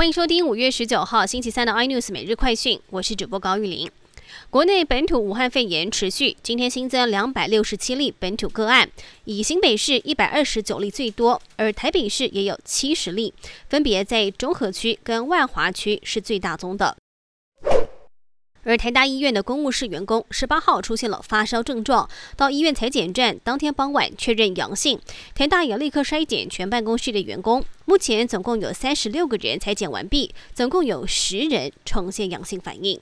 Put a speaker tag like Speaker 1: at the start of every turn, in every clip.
Speaker 1: 欢迎收听五月十九号星期三的 iNews 每日快讯，我是主播高玉玲。国内本土武汉肺炎持续，今天新增两百六十七例本土个案，以新北市一百二十九例最多，而台北市也有七十例，分别在中和区跟万华区是最大宗的。而台大医院的公务室员工十八号出现了发烧症状，到医院裁检站当天傍晚确认阳性，台大也立刻筛检全办公室的员工，目前总共有三十六个人裁检完毕，总共有十人呈现阳性反应。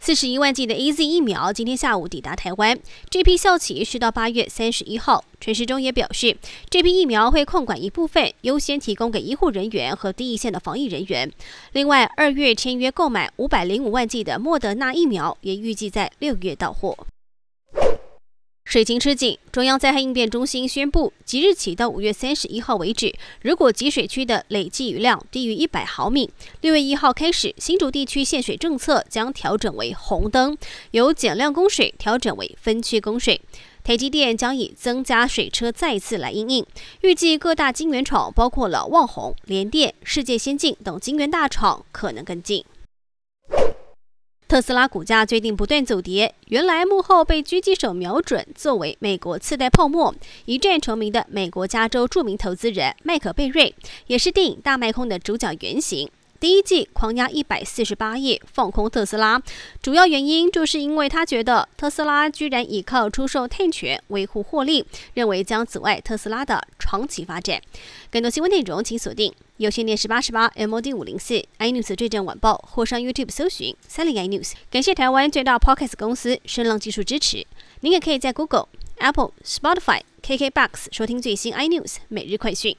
Speaker 1: 四十一万剂的 A Z 疫苗今天下午抵达台湾，这批效期是到八月三十一号。陈时中也表示，这批疫苗会控管一部分，优先提供给医护人员和第一线的防疫人员。另外，二月签约购买五百零五万剂的莫德纳疫苗，也预计在六月到货。水情吃紧，中央灾害应变中心宣布，即日起到五月三十一号为止，如果集水区的累计雨量低于一百毫米，六月一号开始，新竹地区限水政策将调整为红灯，由减量供水调整为分区供水。台积电将以增加水车再次来应应，预计各大晶圆厂，包括了旺宏、联电、世界先进等晶圆大厂，可能跟进。特斯拉股价最近不断走跌，原来幕后被狙击手瞄准，作为美国次贷泡沫一战成名的美国加州著名投资人麦克贝瑞，也是电影《大卖空》的主角原型。第一季狂压一百四十八亿放空特斯拉，主要原因就是因为他觉得特斯拉居然依靠出售碳权维护获利，认为将阻碍特斯拉的长期发展。更多新闻内容请锁定有线电视八十八 MOD 五零四 iNews 最正晚报，或上 YouTube 搜寻三零 iNews。感谢台湾最大 Podcast 公司声浪技术支持。您也可以在 Google、Apple、Spotify、KKBox 收听最新 iNews 每日快讯。